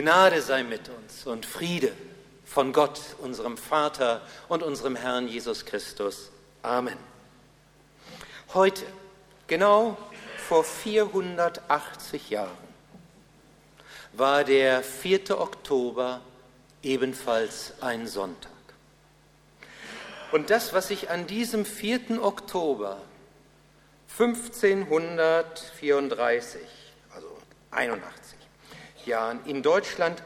Gnade sei mit uns und Friede von Gott, unserem Vater und unserem Herrn Jesus Christus. Amen. Heute, genau vor 480 Jahren, war der 4. Oktober ebenfalls ein Sonntag. Und das, was sich an diesem 4. Oktober 1534, also 81 Jahren in Deutschland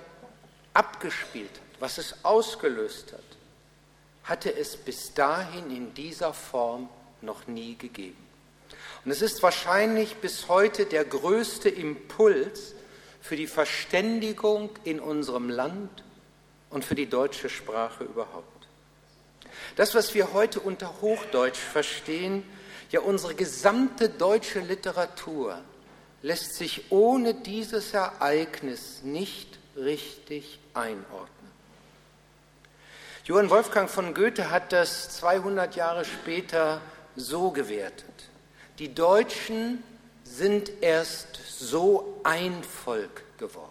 abgespielt hat, was es ausgelöst hat, hatte es bis dahin in dieser Form noch nie gegeben. Und es ist wahrscheinlich bis heute der größte Impuls für die Verständigung in unserem Land und für die deutsche Sprache überhaupt. Das, was wir heute unter Hochdeutsch verstehen, ja unsere gesamte deutsche Literatur, lässt sich ohne dieses Ereignis nicht richtig einordnen. Johann Wolfgang von Goethe hat das 200 Jahre später so gewertet. Die Deutschen sind erst so ein Volk geworden.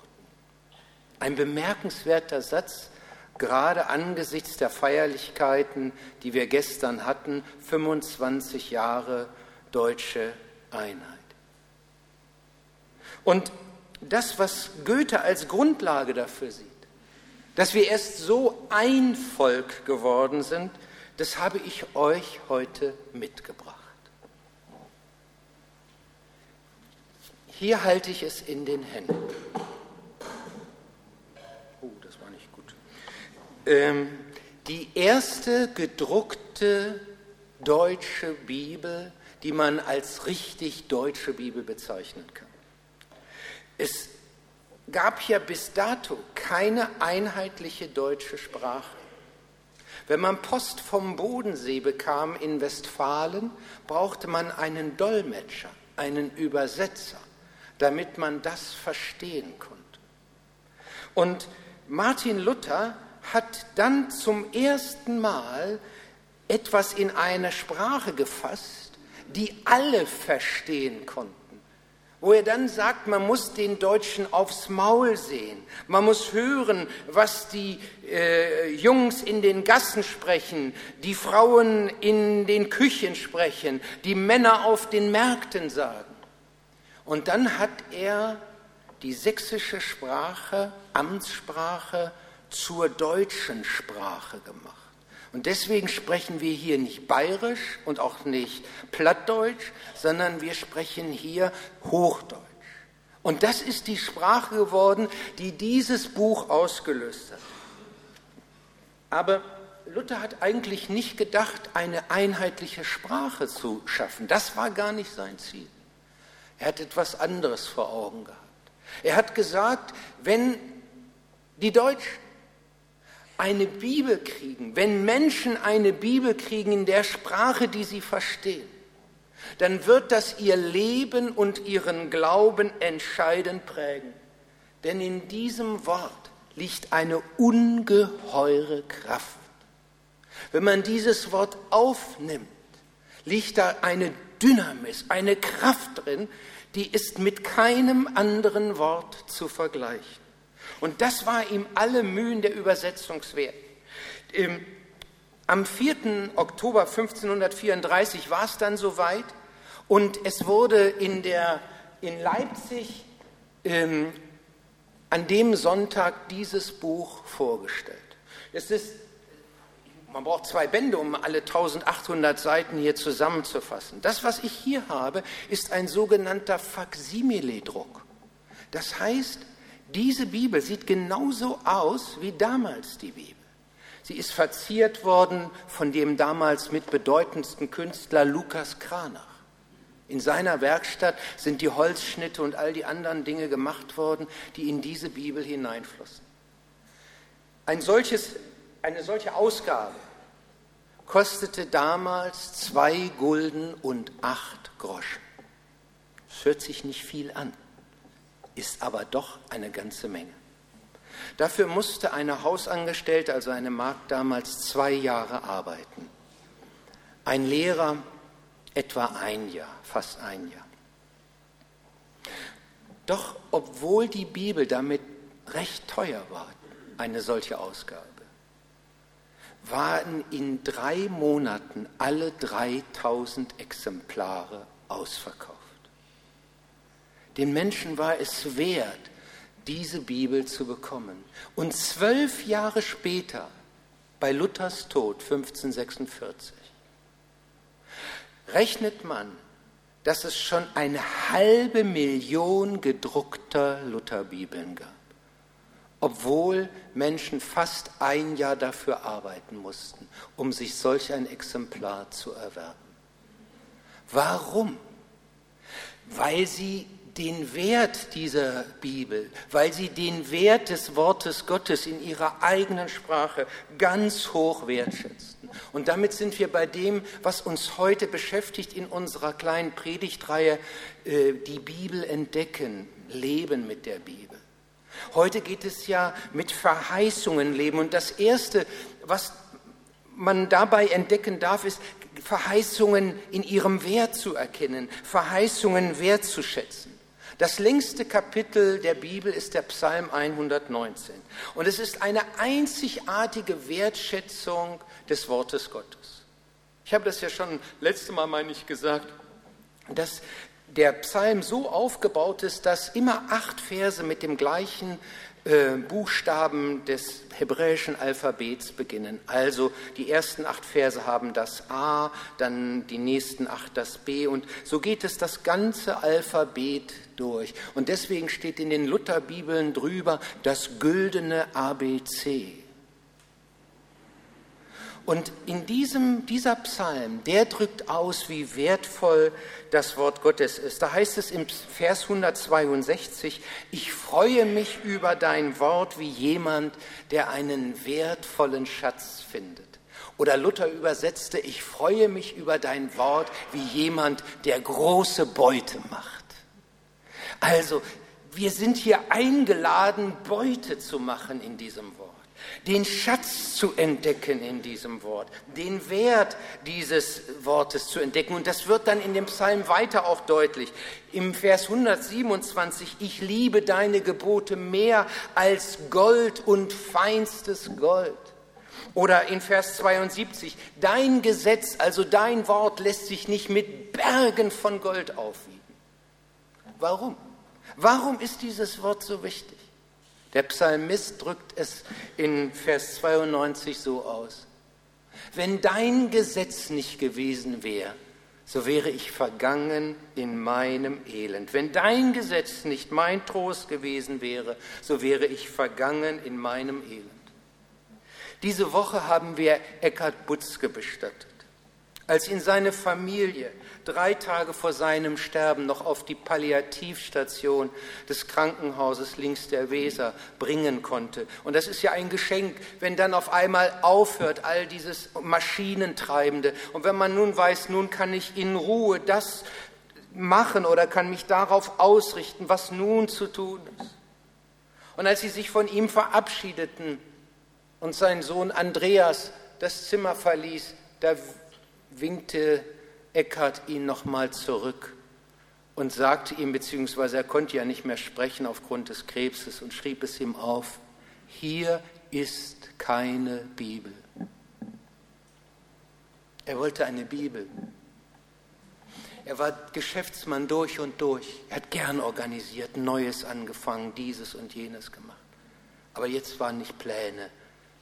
Ein bemerkenswerter Satz, gerade angesichts der Feierlichkeiten, die wir gestern hatten, 25 Jahre deutsche Einheit. Und das, was Goethe als Grundlage dafür sieht, dass wir erst so ein Volk geworden sind, das habe ich euch heute mitgebracht. Hier halte ich es in den Händen. Oh, das war nicht gut. Ähm, die erste gedruckte deutsche Bibel, die man als richtig deutsche Bibel bezeichnen kann. Es gab ja bis dato keine einheitliche deutsche Sprache. Wenn man Post vom Bodensee bekam in Westfalen, brauchte man einen Dolmetscher, einen Übersetzer damit man das verstehen konnte. Und Martin Luther hat dann zum ersten Mal etwas in eine Sprache gefasst, die alle verstehen konnten. Wo er dann sagt, man muss den Deutschen aufs Maul sehen, man muss hören, was die äh, Jungs in den Gassen sprechen, die Frauen in den Küchen sprechen, die Männer auf den Märkten sagen. Und dann hat er die sächsische Sprache, Amtssprache, zur deutschen Sprache gemacht. Und deswegen sprechen wir hier nicht bayerisch und auch nicht plattdeutsch, sondern wir sprechen hier Hochdeutsch. Und das ist die Sprache geworden, die dieses Buch ausgelöst hat. Aber Luther hat eigentlich nicht gedacht, eine einheitliche Sprache zu schaffen. Das war gar nicht sein Ziel. Er hat etwas anderes vor Augen gehabt. Er hat gesagt, wenn die Deutschen eine Bibel kriegen, wenn Menschen eine Bibel kriegen in der Sprache, die sie verstehen, dann wird das ihr Leben und ihren Glauben entscheidend prägen. Denn in diesem Wort liegt eine ungeheure Kraft. Wenn man dieses Wort aufnimmt, liegt da eine Dynamis, eine Kraft drin, die ist mit keinem anderen Wort zu vergleichen. Und das war ihm alle Mühen der Übersetzung wert. Am 4. Oktober 1534 war es dann soweit und es wurde in, der, in Leipzig ähm, an dem Sonntag dieses Buch vorgestellt. Es ist man braucht zwei Bände, um alle 1800 Seiten hier zusammenzufassen. Das, was ich hier habe, ist ein sogenannter Faksimile-Druck. Das heißt, diese Bibel sieht genauso aus wie damals die Bibel. Sie ist verziert worden von dem damals mitbedeutendsten Künstler Lukas Kranach. In seiner Werkstatt sind die Holzschnitte und all die anderen Dinge gemacht worden, die in diese Bibel hineinflossen. Ein solches eine solche Ausgabe kostete damals zwei Gulden und acht Groschen. Das hört sich nicht viel an, ist aber doch eine ganze Menge. Dafür musste eine Hausangestellte, also eine Magd damals, zwei Jahre arbeiten. Ein Lehrer etwa ein Jahr, fast ein Jahr. Doch obwohl die Bibel damit recht teuer war, eine solche Ausgabe, waren in drei Monaten alle 3000 Exemplare ausverkauft. Den Menschen war es wert, diese Bibel zu bekommen. Und zwölf Jahre später, bei Luthers Tod 1546, rechnet man, dass es schon eine halbe Million gedruckter Lutherbibeln gab, obwohl Menschen fast ein Jahr dafür arbeiten mussten, um sich solch ein Exemplar zu erwerben. Warum? Weil sie den Wert dieser Bibel, weil sie den Wert des Wortes Gottes in ihrer eigenen Sprache ganz hoch wertschätzten. Und damit sind wir bei dem, was uns heute beschäftigt in unserer kleinen Predigtreihe, äh, die Bibel entdecken, leben mit der Bibel. Heute geht es ja mit Verheißungen leben. Und das Erste, was man dabei entdecken darf, ist Verheißungen in ihrem Wert zu erkennen, Verheißungen wertzuschätzen. Das längste Kapitel der Bibel ist der Psalm 119. Und es ist eine einzigartige Wertschätzung des Wortes Gottes. Ich habe das ja schon letzte Mal, meine ich, gesagt, dass der Psalm so aufgebaut ist, dass immer acht Verse mit dem gleichen äh, Buchstaben des hebräischen Alphabets beginnen. Also die ersten acht Verse haben das A, dann die nächsten acht das B und so geht es das ganze Alphabet durch. Und deswegen steht in den Lutherbibeln drüber das güldene ABC. Und in diesem, dieser Psalm, der drückt aus, wie wertvoll das Wort Gottes ist. Da heißt es im Vers 162, ich freue mich über dein Wort wie jemand, der einen wertvollen Schatz findet. Oder Luther übersetzte, ich freue mich über dein Wort wie jemand, der große Beute macht. Also, wir sind hier eingeladen, Beute zu machen in diesem Wort den Schatz zu entdecken in diesem Wort, den Wert dieses Wortes zu entdecken. Und das wird dann in dem Psalm weiter auch deutlich. Im Vers 127, ich liebe deine Gebote mehr als Gold und feinstes Gold. Oder in Vers 72, dein Gesetz, also dein Wort, lässt sich nicht mit Bergen von Gold aufwiegen. Warum? Warum ist dieses Wort so wichtig? Der Psalmist drückt es in Vers 92 so aus. Wenn dein Gesetz nicht gewesen wäre, so wäre ich vergangen in meinem Elend. Wenn dein Gesetz nicht mein Trost gewesen wäre, so wäre ich vergangen in meinem Elend. Diese Woche haben wir Eckhard Butzke bestattet. Als ihn seine Familie drei Tage vor seinem Sterben noch auf die Palliativstation des Krankenhauses links der Weser bringen konnte. Und das ist ja ein Geschenk, wenn dann auf einmal aufhört all dieses Maschinentreibende. Und wenn man nun weiß, nun kann ich in Ruhe das machen oder kann mich darauf ausrichten, was nun zu tun ist. Und als sie sich von ihm verabschiedeten und sein Sohn Andreas das Zimmer verließ, da winkte Eckhart ihn nochmal zurück und sagte ihm, beziehungsweise er konnte ja nicht mehr sprechen aufgrund des Krebses und schrieb es ihm auf, hier ist keine Bibel. Er wollte eine Bibel. Er war Geschäftsmann durch und durch. Er hat gern organisiert, Neues angefangen, dieses und jenes gemacht. Aber jetzt waren nicht Pläne,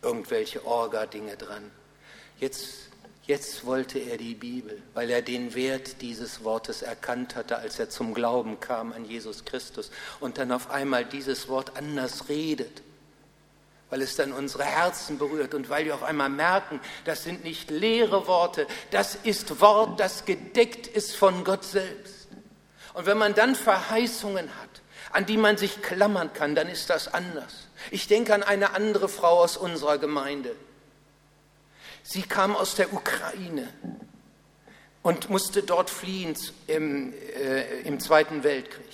irgendwelche Orga-Dinge dran. Jetzt Jetzt wollte er die Bibel, weil er den Wert dieses Wortes erkannt hatte, als er zum Glauben kam an Jesus Christus und dann auf einmal dieses Wort anders redet, weil es dann unsere Herzen berührt und weil wir auf einmal merken, das sind nicht leere Worte, das ist Wort, das gedeckt ist von Gott selbst. Und wenn man dann Verheißungen hat, an die man sich klammern kann, dann ist das anders. Ich denke an eine andere Frau aus unserer Gemeinde, Sie kam aus der Ukraine und musste dort fliehen im, äh, im Zweiten Weltkrieg.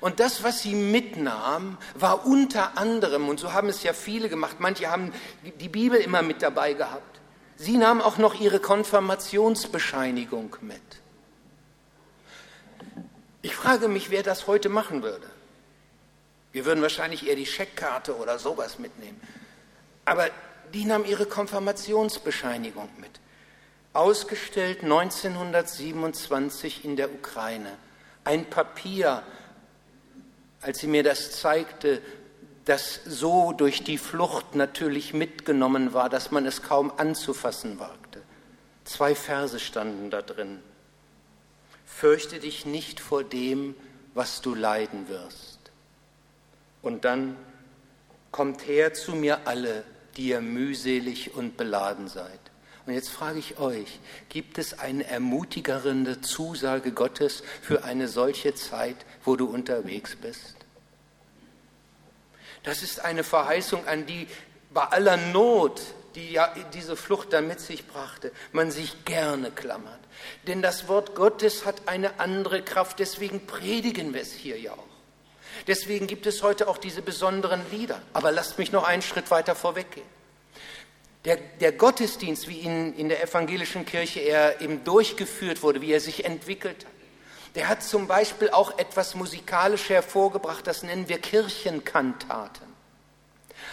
Und das, was sie mitnahm, war unter anderem, und so haben es ja viele gemacht, manche haben die Bibel immer mit dabei gehabt. Sie nahm auch noch ihre Konfirmationsbescheinigung mit. Ich frage mich, wer das heute machen würde. Wir würden wahrscheinlich eher die Scheckkarte oder sowas mitnehmen. Aber die nahm ihre Konfirmationsbescheinigung mit. Ausgestellt 1927 in der Ukraine. Ein Papier, als sie mir das zeigte, das so durch die Flucht natürlich mitgenommen war, dass man es kaum anzufassen wagte. Zwei Verse standen da drin. Fürchte dich nicht vor dem, was du leiden wirst. Und dann kommt her zu mir alle, die ihr mühselig und beladen seid. Und jetzt frage ich euch, gibt es eine ermutigende Zusage Gottes für eine solche Zeit, wo du unterwegs bist? Das ist eine Verheißung, an die bei aller Not, die ja diese Flucht da mit sich brachte, man sich gerne klammert. Denn das Wort Gottes hat eine andere Kraft, deswegen predigen wir es hier ja auch. Deswegen gibt es heute auch diese besonderen Lieder. Aber lasst mich noch einen Schritt weiter vorweggehen. Der, der Gottesdienst, wie ihn in der evangelischen Kirche er eben durchgeführt wurde, wie er sich entwickelt hat, der hat zum Beispiel auch etwas musikalisch hervorgebracht, das nennen wir Kirchenkantaten.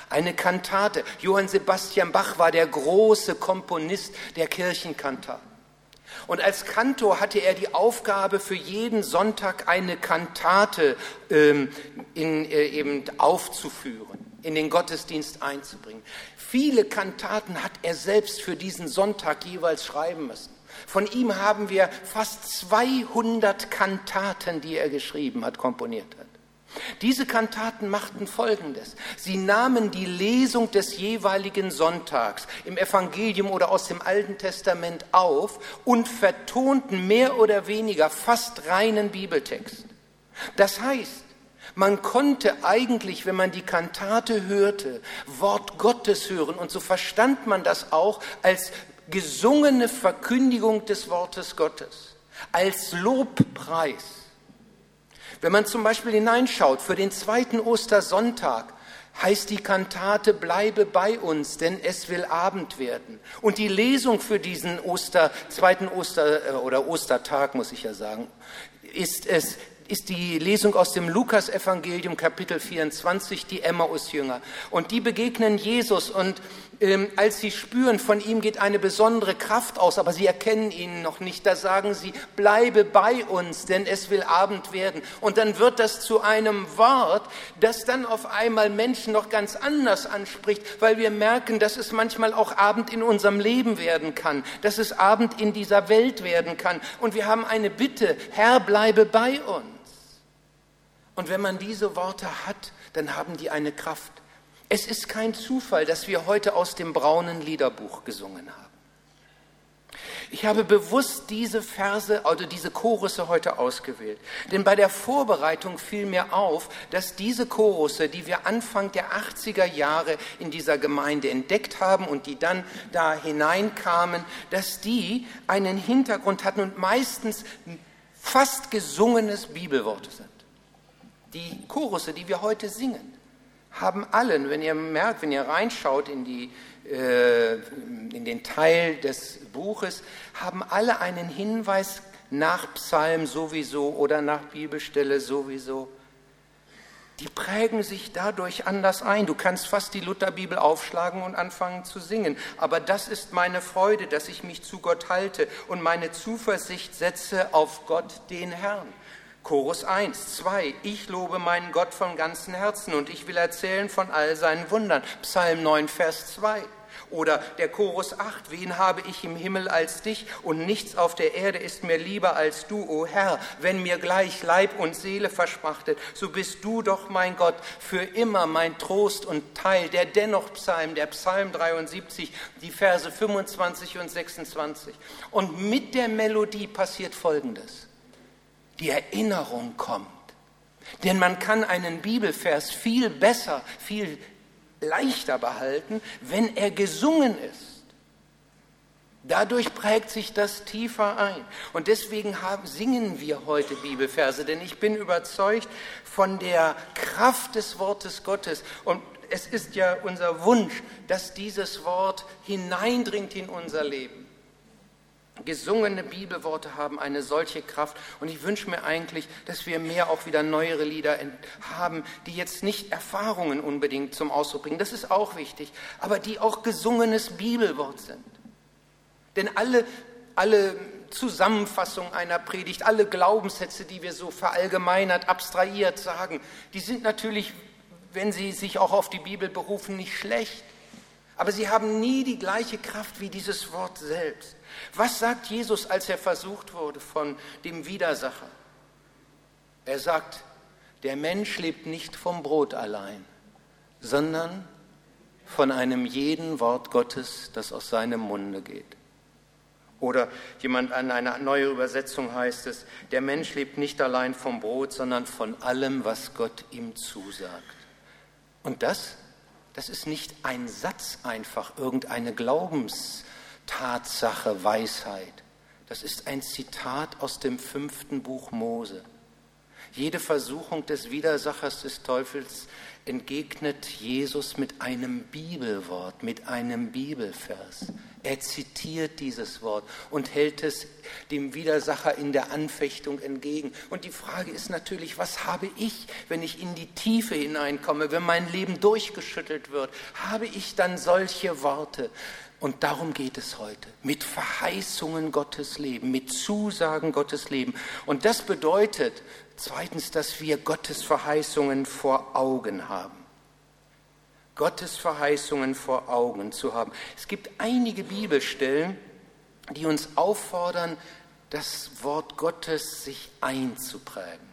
Eine Kantate. Johann Sebastian Bach war der große Komponist der Kirchenkantaten. Und als Kantor hatte er die Aufgabe, für jeden Sonntag eine Kantate ähm, in, äh, eben aufzuführen, in den Gottesdienst einzubringen. Viele Kantaten hat er selbst für diesen Sonntag jeweils schreiben müssen. Von ihm haben wir fast 200 Kantaten, die er geschrieben hat, komponiert hat. Diese Kantaten machten Folgendes. Sie nahmen die Lesung des jeweiligen Sonntags im Evangelium oder aus dem Alten Testament auf und vertonten mehr oder weniger fast reinen Bibeltext. Das heißt, man konnte eigentlich, wenn man die Kantate hörte, Wort Gottes hören und so verstand man das auch als gesungene Verkündigung des Wortes Gottes, als Lobpreis. Wenn man zum Beispiel hineinschaut, für den zweiten Ostersonntag heißt die Kantate Bleibe bei uns, denn es will Abend werden. Und die Lesung für diesen Oster, zweiten Oster äh, oder Ostertag, muss ich ja sagen, ist es ist die Lesung aus dem Lukasevangelium Kapitel 24, die Emmaus-Jünger. Und die begegnen Jesus und als sie spüren, von ihm geht eine besondere Kraft aus, aber sie erkennen ihn noch nicht, da sagen sie, bleibe bei uns, denn es will Abend werden. Und dann wird das zu einem Wort, das dann auf einmal Menschen noch ganz anders anspricht, weil wir merken, dass es manchmal auch Abend in unserem Leben werden kann, dass es Abend in dieser Welt werden kann. Und wir haben eine Bitte, Herr, bleibe bei uns. Und wenn man diese Worte hat, dann haben die eine Kraft. Es ist kein Zufall, dass wir heute aus dem braunen Liederbuch gesungen haben. Ich habe bewusst diese Verse oder diese Chorusse heute ausgewählt, denn bei der Vorbereitung fiel mir auf, dass diese Chorusse, die wir Anfang der 80er Jahre in dieser Gemeinde entdeckt haben und die dann da hineinkamen, dass die einen Hintergrund hatten und meistens fast gesungenes Bibelworte sind. Die Chorusse, die wir heute singen, haben allen, wenn ihr merkt, wenn ihr reinschaut in, die, äh, in den Teil des Buches, haben alle einen Hinweis nach Psalm sowieso oder nach Bibelstelle sowieso. Die prägen sich dadurch anders ein. Du kannst fast die Lutherbibel aufschlagen und anfangen zu singen. Aber das ist meine Freude, dass ich mich zu Gott halte und meine Zuversicht setze auf Gott, den Herrn. Chorus 1, 2, ich lobe meinen Gott von ganzem Herzen und ich will erzählen von all seinen Wundern. Psalm 9, Vers 2. Oder der Chorus 8, wen habe ich im Himmel als dich und nichts auf der Erde ist mir lieber als du, o Herr. Wenn mir gleich Leib und Seele verschmachtet, so bist du doch mein Gott, für immer mein Trost und Teil. Der dennoch Psalm, der Psalm 73, die Verse 25 und 26. Und mit der Melodie passiert Folgendes die Erinnerung kommt. Denn man kann einen Bibelvers viel besser, viel leichter behalten, wenn er gesungen ist. Dadurch prägt sich das tiefer ein. Und deswegen haben, singen wir heute Bibelverse, denn ich bin überzeugt von der Kraft des Wortes Gottes. Und es ist ja unser Wunsch, dass dieses Wort hineindringt in unser Leben. Gesungene Bibelworte haben eine solche Kraft. Und ich wünsche mir eigentlich, dass wir mehr auch wieder neuere Lieder haben, die jetzt nicht Erfahrungen unbedingt zum Ausdruck bringen. Das ist auch wichtig. Aber die auch gesungenes Bibelwort sind. Denn alle, alle Zusammenfassungen einer Predigt, alle Glaubenssätze, die wir so verallgemeinert, abstrahiert sagen, die sind natürlich, wenn sie sich auch auf die Bibel berufen, nicht schlecht. Aber sie haben nie die gleiche Kraft wie dieses Wort selbst. Was sagt Jesus, als er versucht wurde von dem Widersacher? Er sagt, der Mensch lebt nicht vom Brot allein, sondern von einem jeden Wort Gottes, das aus seinem Munde geht. Oder jemand an einer neuen Übersetzung heißt es, der Mensch lebt nicht allein vom Brot, sondern von allem, was Gott ihm zusagt. Und das, das ist nicht ein Satz einfach, irgendeine Glaubens, Tatsache, Weisheit. Das ist ein Zitat aus dem fünften Buch Mose. Jede Versuchung des Widersachers des Teufels entgegnet Jesus mit einem Bibelwort, mit einem Bibelvers. Er zitiert dieses Wort und hält es dem Widersacher in der Anfechtung entgegen. Und die Frage ist natürlich, was habe ich, wenn ich in die Tiefe hineinkomme, wenn mein Leben durchgeschüttelt wird? Habe ich dann solche Worte? Und darum geht es heute. Mit Verheißungen Gottes leben, mit Zusagen Gottes leben. Und das bedeutet zweitens, dass wir Gottes Verheißungen vor Augen haben. Gottes Verheißungen vor Augen zu haben. Es gibt einige Bibelstellen, die uns auffordern, das Wort Gottes sich einzuprägen.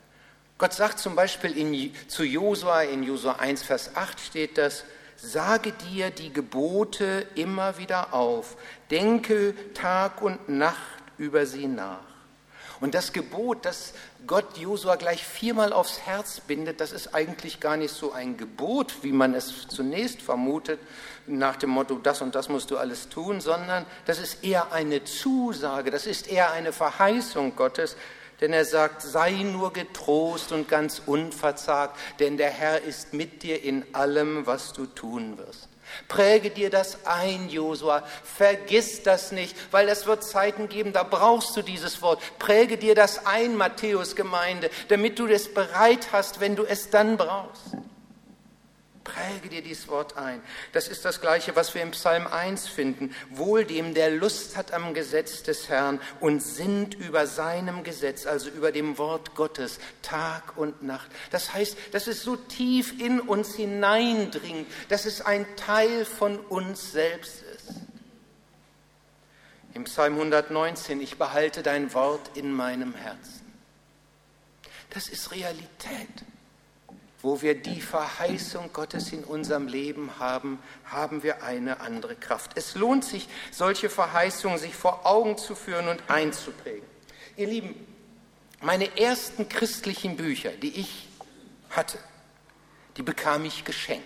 Gott sagt zum Beispiel in, zu Josua, in Josua 1, Vers 8 steht das, sage dir die Gebote immer wieder auf, denke Tag und Nacht über sie nach. Und das Gebot, das Gott Josua gleich viermal aufs Herz bindet, das ist eigentlich gar nicht so ein Gebot, wie man es zunächst vermutet, nach dem Motto, das und das musst du alles tun, sondern das ist eher eine Zusage, das ist eher eine Verheißung Gottes, denn er sagt, sei nur getrost und ganz unverzagt, denn der Herr ist mit dir in allem, was du tun wirst. Präge dir das ein, Josua. Vergiss das nicht, weil es wird Zeiten geben, da brauchst du dieses Wort. Präge dir das ein, Matthäus Gemeinde, damit du es bereit hast, wenn du es dann brauchst. Präge dir dieses Wort ein. Das ist das Gleiche, was wir im Psalm 1 finden. Wohl dem, der Lust hat am Gesetz des Herrn und sinnt über seinem Gesetz, also über dem Wort Gottes, Tag und Nacht. Das heißt, dass es so tief in uns hineindringt, dass es ein Teil von uns selbst ist. Im Psalm 119, ich behalte dein Wort in meinem Herzen. Das ist Realität wo wir die Verheißung Gottes in unserem Leben haben, haben wir eine andere Kraft. Es lohnt sich, solche Verheißungen sich vor Augen zu führen und einzuprägen. Ihr Lieben, meine ersten christlichen Bücher, die ich hatte, die bekam ich geschenkt.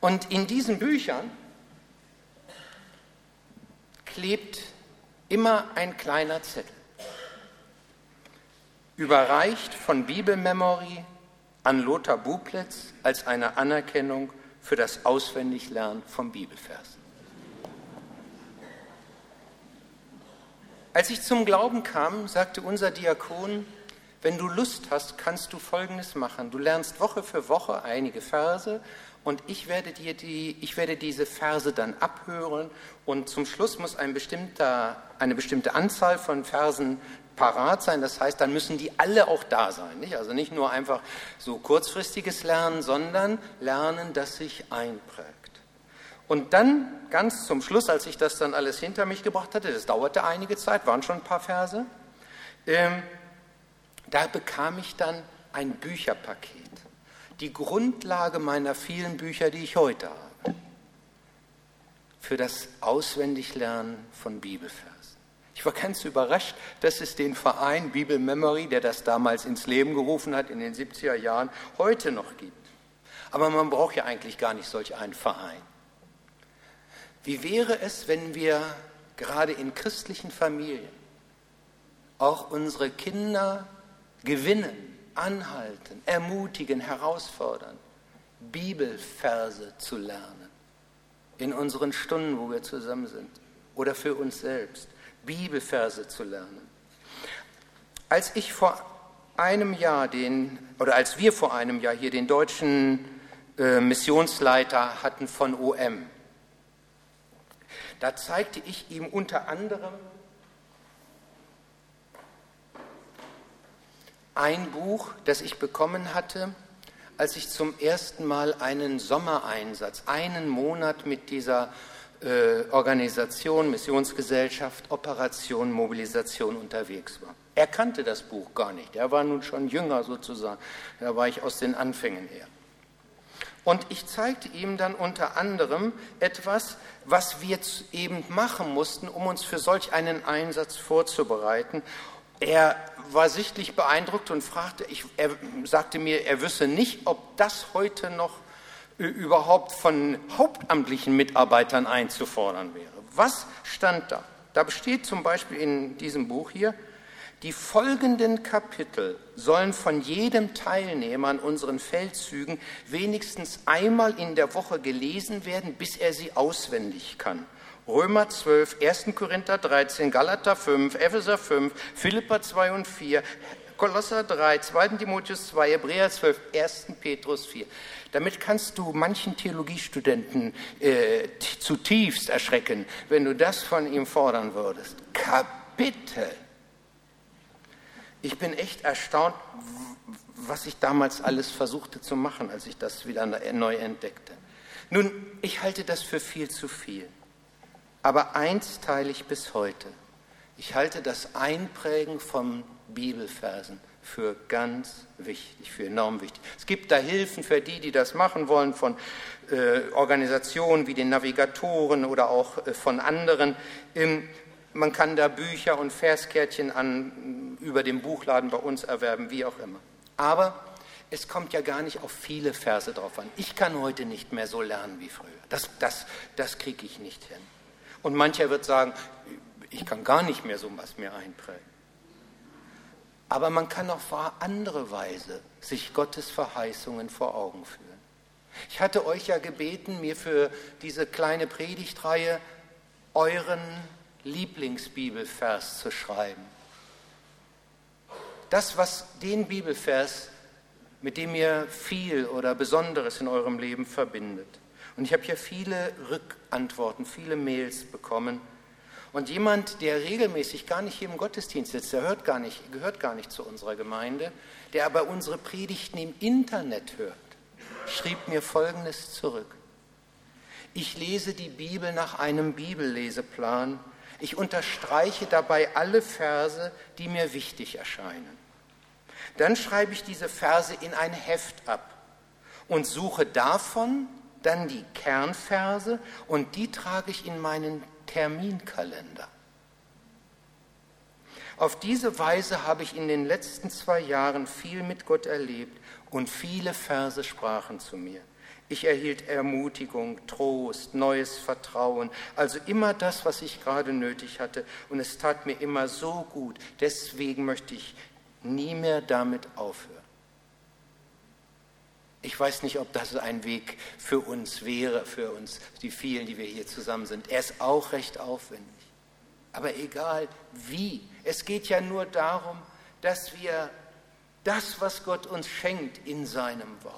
Und in diesen Büchern klebt immer ein kleiner Zettel, überreicht von Bibelmemory an Lothar Bublitz als eine Anerkennung für das Auswendiglernen von Bibelversen. Als ich zum Glauben kam, sagte unser Diakon, wenn du Lust hast, kannst du Folgendes machen. Du lernst Woche für Woche einige Verse und ich werde, dir die, ich werde diese Verse dann abhören und zum Schluss muss ein eine bestimmte Anzahl von Versen parat sein. Das heißt, dann müssen die alle auch da sein. Nicht? Also nicht nur einfach so kurzfristiges Lernen, sondern Lernen, das sich einprägt. Und dann ganz zum Schluss, als ich das dann alles hinter mich gebracht hatte, das dauerte einige Zeit, waren schon ein paar Verse, ähm, da bekam ich dann ein Bücherpaket. Die Grundlage meiner vielen Bücher, die ich heute habe. Für das Auswendiglernen von Bibelversen. Ich war ganz überrascht, dass es den Verein Bible Memory, der das damals ins Leben gerufen hat in den 70er Jahren, heute noch gibt. Aber man braucht ja eigentlich gar nicht solch einen Verein. Wie wäre es, wenn wir gerade in christlichen Familien auch unsere Kinder gewinnen, anhalten, ermutigen, herausfordern, Bibelverse zu lernen in unseren Stunden, wo wir zusammen sind oder für uns selbst? Bibelverse zu lernen. Als ich vor einem Jahr den, oder als wir vor einem Jahr hier den deutschen äh, Missionsleiter hatten von OM, da zeigte ich ihm unter anderem ein Buch, das ich bekommen hatte, als ich zum ersten Mal einen Sommereinsatz, einen Monat mit dieser äh, Organisation, Missionsgesellschaft, Operation, Mobilisation unterwegs war. Er kannte das Buch gar nicht. Er war nun schon jünger sozusagen. Da war ich aus den Anfängen her. Und ich zeigte ihm dann unter anderem etwas, was wir eben machen mussten, um uns für solch einen Einsatz vorzubereiten. Er war sichtlich beeindruckt und fragte, ich, er sagte mir, er wüsste nicht, ob das heute noch überhaupt von hauptamtlichen Mitarbeitern einzufordern wäre. Was stand da? Da besteht zum Beispiel in diesem Buch hier, die folgenden Kapitel sollen von jedem Teilnehmer an unseren Feldzügen wenigstens einmal in der Woche gelesen werden, bis er sie auswendig kann. Römer 12, 1. Korinther 13, Galater 5, Epheser 5, Philippa 2 und 4, Kolosser 3, 2. Timotheus 2, Hebräer 12, 1. Petrus 4. Damit kannst du manchen Theologiestudenten äh, zutiefst erschrecken, wenn du das von ihm fordern würdest. Kapitel ich bin echt erstaunt, was ich damals alles versuchte zu machen, als ich das wieder neu entdeckte. Nun, ich halte das für viel zu viel. Aber eins teile ich bis heute. Ich halte das Einprägen von Bibelversen für ganz wichtig, für enorm wichtig. Es gibt da Hilfen für die, die das machen wollen, von äh, Organisationen wie den Navigatoren oder auch äh, von anderen. Ähm, man kann da Bücher und Verskärtchen an, über den Buchladen bei uns erwerben, wie auch immer. Aber es kommt ja gar nicht auf viele Verse drauf an. Ich kann heute nicht mehr so lernen wie früher. Das, das, das kriege ich nicht hin. Und mancher wird sagen, ich kann gar nicht mehr so was mir einprägen. Aber man kann auf andere Weise sich Gottes Verheißungen vor Augen führen. Ich hatte euch ja gebeten, mir für diese kleine Predigtreihe euren Lieblingsbibelvers zu schreiben. Das, was den Bibelvers, mit dem ihr viel oder Besonderes in eurem Leben verbindet. Und ich habe hier viele Rückantworten, viele Mails bekommen. Und jemand, der regelmäßig gar nicht hier im Gottesdienst sitzt, der hört gar nicht, gehört gar nicht zu unserer Gemeinde, der aber unsere Predigten im Internet hört, schrieb mir Folgendes zurück. Ich lese die Bibel nach einem Bibelleseplan ich unterstreiche dabei alle Verse, die mir wichtig erscheinen. Dann schreibe ich diese Verse in ein Heft ab und suche davon dann die Kernverse und die trage ich in meinen Terminkalender. Auf diese Weise habe ich in den letzten zwei Jahren viel mit Gott erlebt und viele Verse sprachen zu mir. Ich erhielt Ermutigung, Trost, neues Vertrauen, also immer das, was ich gerade nötig hatte. Und es tat mir immer so gut. Deswegen möchte ich nie mehr damit aufhören. Ich weiß nicht, ob das ein Weg für uns wäre, für uns, die vielen, die wir hier zusammen sind. Er ist auch recht aufwendig. Aber egal wie, es geht ja nur darum, dass wir das, was Gott uns schenkt in seinem Wort,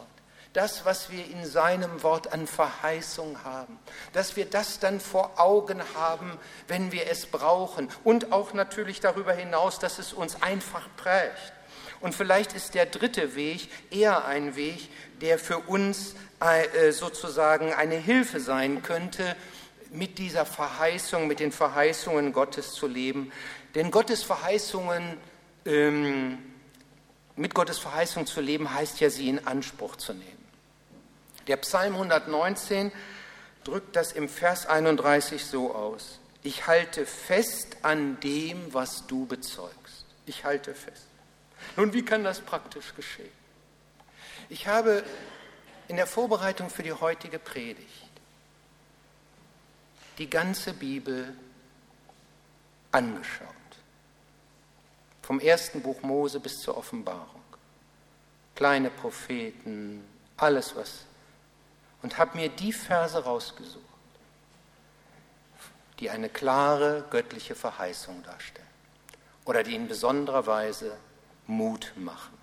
das, was wir in seinem Wort an Verheißung haben, dass wir das dann vor Augen haben, wenn wir es brauchen und auch natürlich darüber hinaus, dass es uns einfach prägt. Und vielleicht ist der dritte Weg eher ein Weg, der für uns äh, sozusagen eine Hilfe sein könnte, mit dieser Verheißung, mit den Verheißungen Gottes zu leben. Denn Gottes Verheißungen, ähm, mit Gottes Verheißung zu leben, heißt ja, sie in Anspruch zu nehmen. Der Psalm 119 drückt das im Vers 31 so aus. Ich halte fest an dem, was du bezeugst. Ich halte fest. Nun, wie kann das praktisch geschehen? Ich habe in der Vorbereitung für die heutige Predigt die ganze Bibel angeschaut. Vom ersten Buch Mose bis zur Offenbarung. Kleine Propheten, alles, was und habe mir die Verse rausgesucht, die eine klare göttliche Verheißung darstellen oder die in besonderer Weise Mut machen.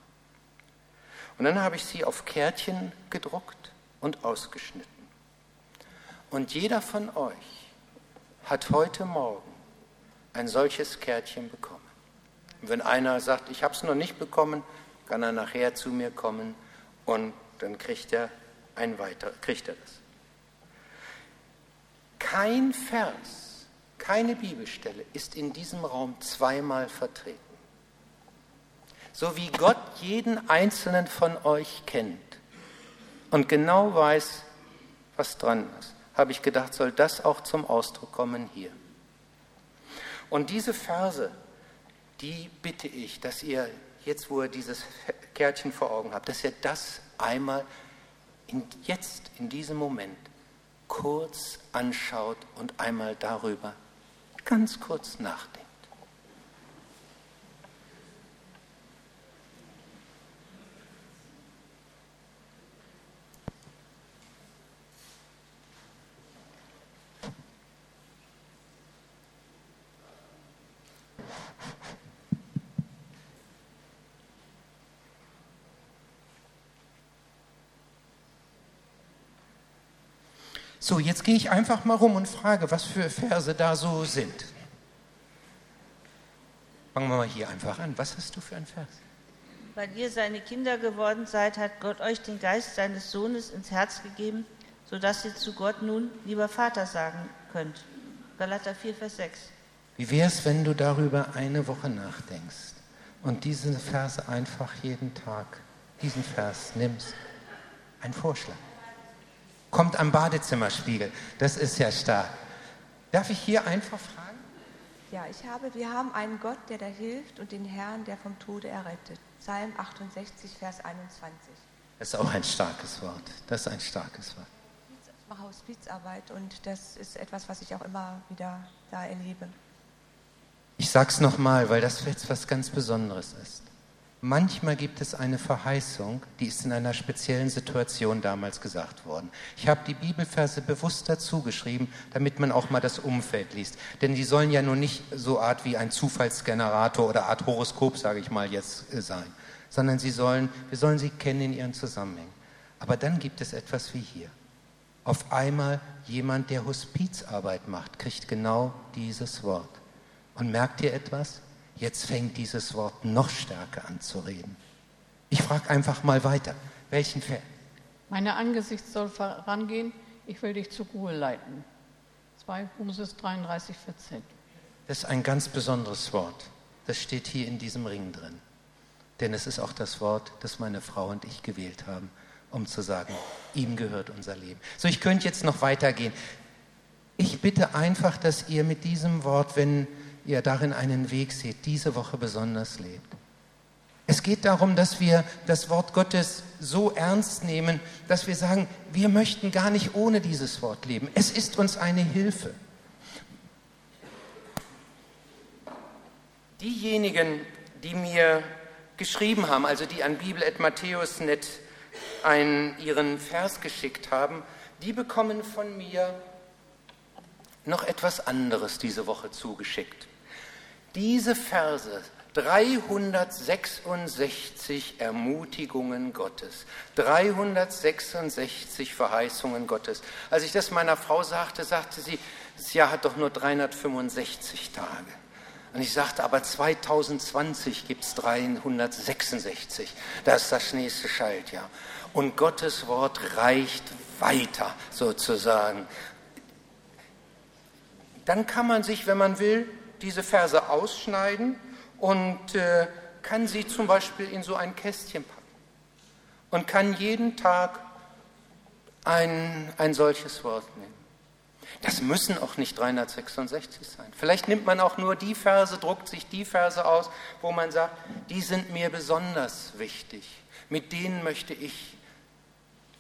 Und dann habe ich sie auf Kärtchen gedruckt und ausgeschnitten. Und jeder von euch hat heute Morgen ein solches Kärtchen bekommen. Und wenn einer sagt, ich habe es noch nicht bekommen, kann er nachher zu mir kommen und dann kriegt er ein weiter, kriegt er das. Kein Vers, keine Bibelstelle ist in diesem Raum zweimal vertreten. So wie Gott jeden einzelnen von euch kennt und genau weiß, was dran ist, habe ich gedacht, soll das auch zum Ausdruck kommen hier. Und diese Verse, die bitte ich, dass ihr jetzt, wo ihr dieses Kärtchen vor Augen habt, dass ihr das einmal in, jetzt, in diesem Moment, kurz anschaut und einmal darüber ganz kurz nachdenkt. So, jetzt gehe ich einfach mal rum und frage, was für Verse da so sind. Fangen wir mal hier einfach an. Was hast du für einen Vers? Weil ihr seine Kinder geworden seid, hat Gott euch den Geist seines Sohnes ins Herz gegeben, sodass ihr zu Gott nun lieber Vater sagen könnt. Galater 4, Vers 6. Wie wäre es, wenn du darüber eine Woche nachdenkst und diesen Vers einfach jeden Tag, diesen Vers nimmst? Ein Vorschlag kommt am Badezimmerspiegel. Das ist ja stark. Darf ich hier einfach fragen? Ja, ich habe, wir haben einen Gott, der da hilft und den Herrn, der vom Tode errettet. Psalm 68, Vers 21. Das ist auch ein starkes Wort. Das ist ein starkes Wort. Ich mache Hospizarbeit und das ist etwas, was ich auch immer wieder da erlebe. Ich sage es nochmal, weil das jetzt was ganz Besonderes ist. Manchmal gibt es eine Verheißung, die ist in einer speziellen Situation damals gesagt worden. Ich habe die Bibelverse bewusst dazu geschrieben, damit man auch mal das Umfeld liest. Denn die sollen ja nur nicht so Art wie ein Zufallsgenerator oder Art Horoskop, sage ich mal jetzt, äh, sein, sondern sie sollen, wir sollen sie kennen in ihren Zusammenhängen. Aber dann gibt es etwas wie hier. Auf einmal jemand, der Hospizarbeit macht, kriegt genau dieses Wort. Und merkt ihr etwas? Jetzt fängt dieses Wort noch stärker an zu reden. Ich frage einfach mal weiter. Welchen Vers? Meine Angesicht soll vorangehen, ich will dich zur Ruhe leiten. 2 Moses 33, 14. Das ist ein ganz besonderes Wort. Das steht hier in diesem Ring drin. Denn es ist auch das Wort, das meine Frau und ich gewählt haben, um zu sagen, ihm gehört unser Leben. So, ich könnte jetzt noch weitergehen. Ich bitte einfach, dass ihr mit diesem Wort, wenn ihr darin einen Weg seht, diese Woche besonders lebt. Es geht darum, dass wir das Wort Gottes so ernst nehmen, dass wir sagen, wir möchten gar nicht ohne dieses Wort leben. Es ist uns eine Hilfe. Diejenigen, die mir geschrieben haben, also die an Bibel.matthäus.net ihren Vers geschickt haben, die bekommen von mir noch etwas anderes diese Woche zugeschickt diese Verse, 366 Ermutigungen Gottes, 366 Verheißungen Gottes. Als ich das meiner Frau sagte, sagte sie, das Jahr hat doch nur 365 Tage. Und ich sagte, aber 2020 gibt es 366. Das ist das nächste Schaltjahr. Und Gottes Wort reicht weiter, sozusagen. Dann kann man sich, wenn man will, diese Verse ausschneiden und äh, kann sie zum Beispiel in so ein Kästchen packen und kann jeden Tag ein, ein solches Wort nehmen. Das müssen auch nicht 366 sein. Vielleicht nimmt man auch nur die Verse, druckt sich die Verse aus, wo man sagt, die sind mir besonders wichtig. Mit denen möchte ich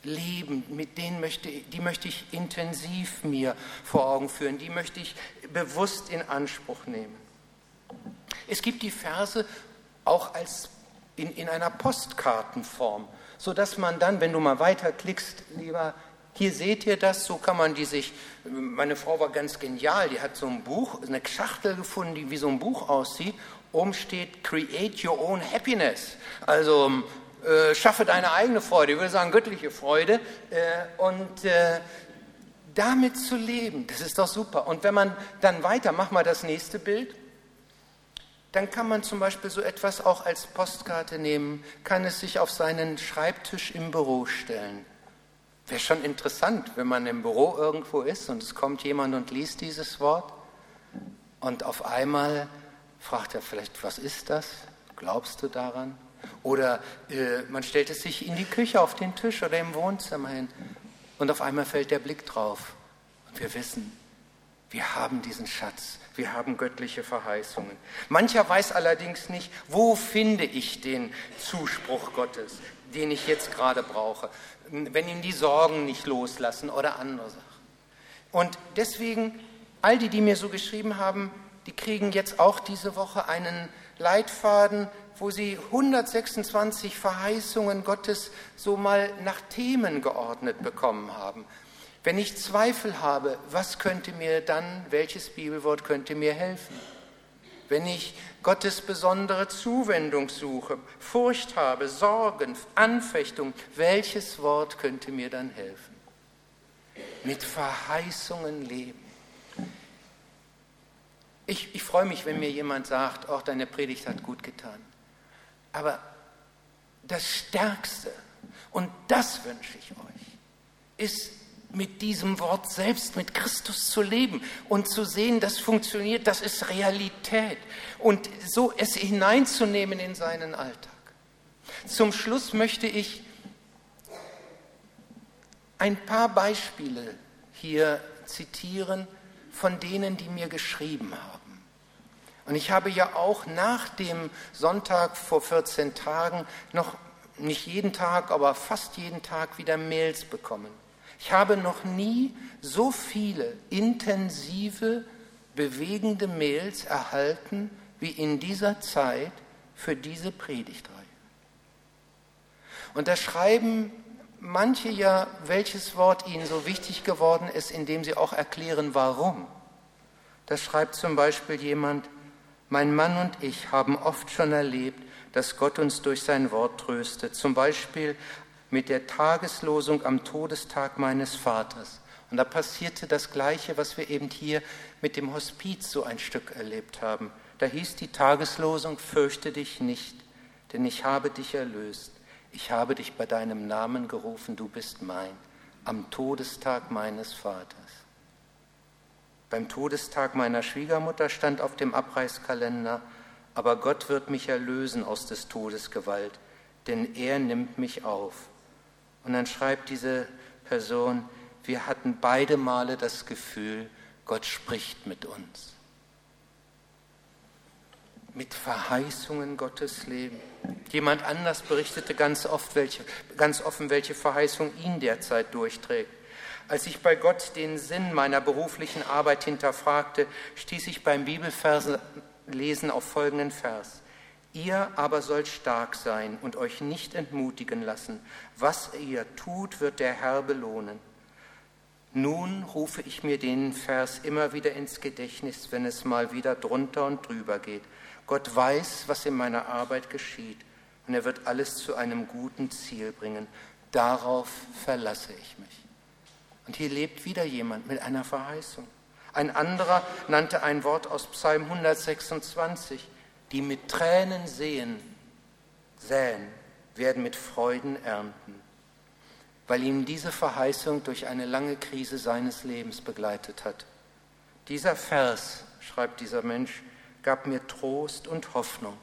leben, mit denen möchte, die möchte ich intensiv mir vor Augen führen, die möchte ich bewusst in Anspruch nehmen. Es gibt die Verse auch als in, in einer Postkartenform, sodass man dann, wenn du mal weiterklickst, lieber Hier seht ihr das, so kann man die sich, meine Frau war ganz genial, die hat so ein Buch, eine Schachtel gefunden, die wie so ein Buch aussieht. Oben steht Create Your Own Happiness. Also äh, schaffe deine eigene Freude, ich würde sagen göttliche Freude. Äh, und äh, damit zu leben, das ist doch super. Und wenn man dann weiter, mach mal das nächste Bild, dann kann man zum Beispiel so etwas auch als Postkarte nehmen, kann es sich auf seinen Schreibtisch im Büro stellen. Wäre schon interessant, wenn man im Büro irgendwo ist und es kommt jemand und liest dieses Wort und auf einmal fragt er vielleicht, was ist das? Glaubst du daran? Oder äh, man stellt es sich in die Küche auf den Tisch oder im Wohnzimmer hin und auf einmal fällt der Blick drauf und wir wissen, wir haben diesen Schatz, wir haben göttliche Verheißungen. Mancher weiß allerdings nicht, wo finde ich den Zuspruch Gottes, den ich jetzt gerade brauche wenn ihn die Sorgen nicht loslassen oder andere Sachen. Und deswegen, all die, die mir so geschrieben haben, die kriegen jetzt auch diese Woche einen Leitfaden, wo sie 126 Verheißungen Gottes so mal nach Themen geordnet bekommen haben. Wenn ich Zweifel habe, was könnte mir dann, welches Bibelwort könnte mir helfen? wenn ich Gottes besondere Zuwendung suche, Furcht habe, Sorgen, Anfechtung, welches Wort könnte mir dann helfen? Mit Verheißungen leben. Ich, ich freue mich, wenn mir jemand sagt, auch deine Predigt hat gut getan. Aber das Stärkste, und das wünsche ich euch, ist mit diesem Wort selbst, mit Christus zu leben und zu sehen, das funktioniert, das ist Realität und so es hineinzunehmen in seinen Alltag. Zum Schluss möchte ich ein paar Beispiele hier zitieren von denen, die mir geschrieben haben. Und ich habe ja auch nach dem Sonntag vor 14 Tagen noch nicht jeden Tag, aber fast jeden Tag wieder Mails bekommen ich habe noch nie so viele intensive, bewegende Mails erhalten wie in dieser Zeit für diese Predigtreihe. Und da schreiben manche ja, welches Wort ihnen so wichtig geworden ist, indem sie auch erklären, warum. Da schreibt zum Beispiel jemand, mein Mann und ich haben oft schon erlebt, dass Gott uns durch sein Wort tröstet. Zum Beispiel mit der Tageslosung am Todestag meines Vaters. Und da passierte das Gleiche, was wir eben hier mit dem Hospiz so ein Stück erlebt haben. Da hieß die Tageslosung, fürchte dich nicht, denn ich habe dich erlöst. Ich habe dich bei deinem Namen gerufen, du bist mein, am Todestag meines Vaters. Beim Todestag meiner Schwiegermutter stand auf dem Abreißkalender, aber Gott wird mich erlösen aus des Todes Gewalt, denn er nimmt mich auf. Und dann schreibt diese Person, wir hatten beide Male das Gefühl, Gott spricht mit uns. Mit Verheißungen Gottes leben. Jemand anders berichtete ganz, oft welche, ganz offen, welche Verheißung ihn derzeit durchträgt. Als ich bei Gott den Sinn meiner beruflichen Arbeit hinterfragte, stieß ich beim Bibelversenlesen auf folgenden Vers. Ihr aber sollt stark sein und euch nicht entmutigen lassen. Was ihr tut, wird der Herr belohnen. Nun rufe ich mir den Vers immer wieder ins Gedächtnis, wenn es mal wieder drunter und drüber geht. Gott weiß, was in meiner Arbeit geschieht, und er wird alles zu einem guten Ziel bringen. Darauf verlasse ich mich. Und hier lebt wieder jemand mit einer Verheißung. Ein anderer nannte ein Wort aus Psalm 126 die mit Tränen sehen, säen, werden mit Freuden ernten, weil ihm diese Verheißung durch eine lange Krise seines Lebens begleitet hat. Dieser Vers, schreibt dieser Mensch, gab mir Trost und Hoffnung,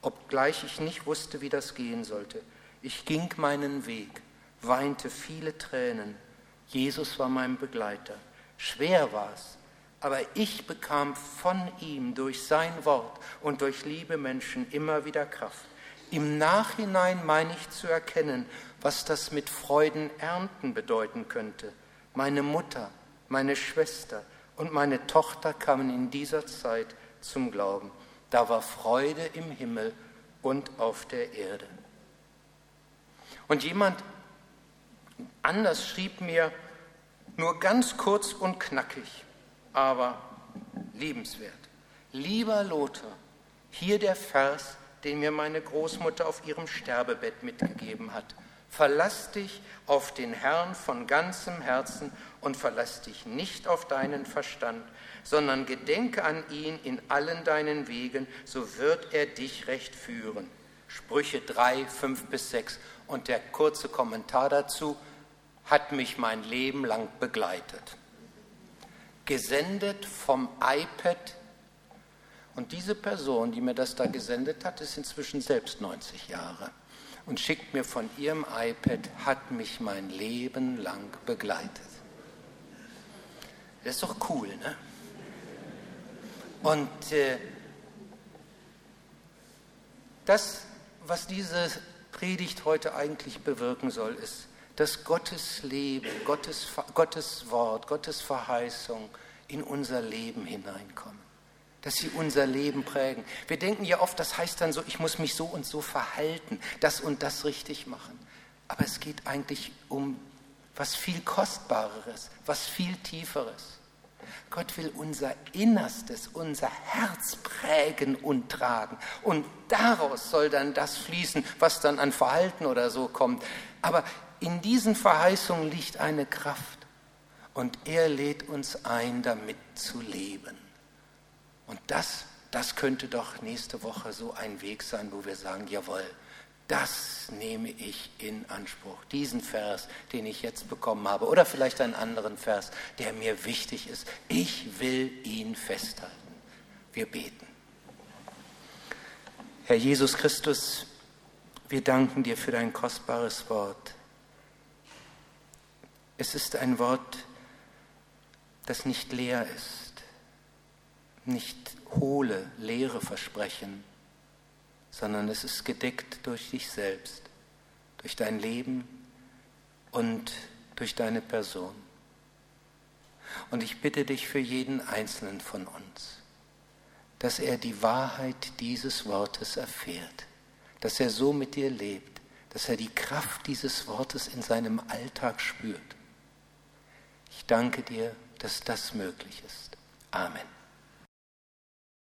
obgleich ich nicht wusste, wie das gehen sollte. Ich ging meinen Weg, weinte viele Tränen. Jesus war mein Begleiter. Schwer war es, aber ich bekam von ihm durch sein Wort und durch liebe Menschen immer wieder Kraft. Im Nachhinein meine ich zu erkennen, was das mit Freuden ernten bedeuten könnte. Meine Mutter, meine Schwester und meine Tochter kamen in dieser Zeit zum Glauben. Da war Freude im Himmel und auf der Erde. Und jemand anders schrieb mir, Nur ganz kurz und knackig, aber liebenswert. Lieber Lothar, hier der Vers, den mir meine Großmutter auf ihrem Sterbebett mitgegeben hat. Verlass dich auf den Herrn von ganzem Herzen und verlass dich nicht auf deinen Verstand, sondern gedenke an ihn in allen deinen Wegen, so wird er dich recht führen. Sprüche 3, 5 bis 6. Und der kurze Kommentar dazu hat mich mein Leben lang begleitet. Gesendet vom iPad und diese Person, die mir das da gesendet hat, ist inzwischen selbst 90 Jahre und schickt mir von ihrem iPad, hat mich mein Leben lang begleitet. Das ist doch cool, ne? Und äh, das, was diese Predigt heute eigentlich bewirken soll, ist, dass Gottes Leben, Gottes, Gottes Wort, Gottes Verheißung in unser Leben hineinkommen dass sie unser Leben prägen. Wir denken ja oft, das heißt dann so, ich muss mich so und so verhalten, das und das richtig machen. Aber es geht eigentlich um was viel Kostbareres, was viel Tieferes. Gott will unser Innerstes, unser Herz prägen und tragen. Und daraus soll dann das fließen, was dann an Verhalten oder so kommt. Aber in diesen Verheißungen liegt eine Kraft. Und er lädt uns ein, damit zu leben. Und das, das könnte doch nächste Woche so ein Weg sein, wo wir sagen, jawohl, das nehme ich in Anspruch. Diesen Vers, den ich jetzt bekommen habe, oder vielleicht einen anderen Vers, der mir wichtig ist. Ich will ihn festhalten. Wir beten. Herr Jesus Christus, wir danken dir für dein kostbares Wort. Es ist ein Wort, das nicht leer ist nicht hohle, leere Versprechen, sondern es ist gedeckt durch dich selbst, durch dein Leben und durch deine Person. Und ich bitte dich für jeden Einzelnen von uns, dass er die Wahrheit dieses Wortes erfährt, dass er so mit dir lebt, dass er die Kraft dieses Wortes in seinem Alltag spürt. Ich danke dir, dass das möglich ist. Amen.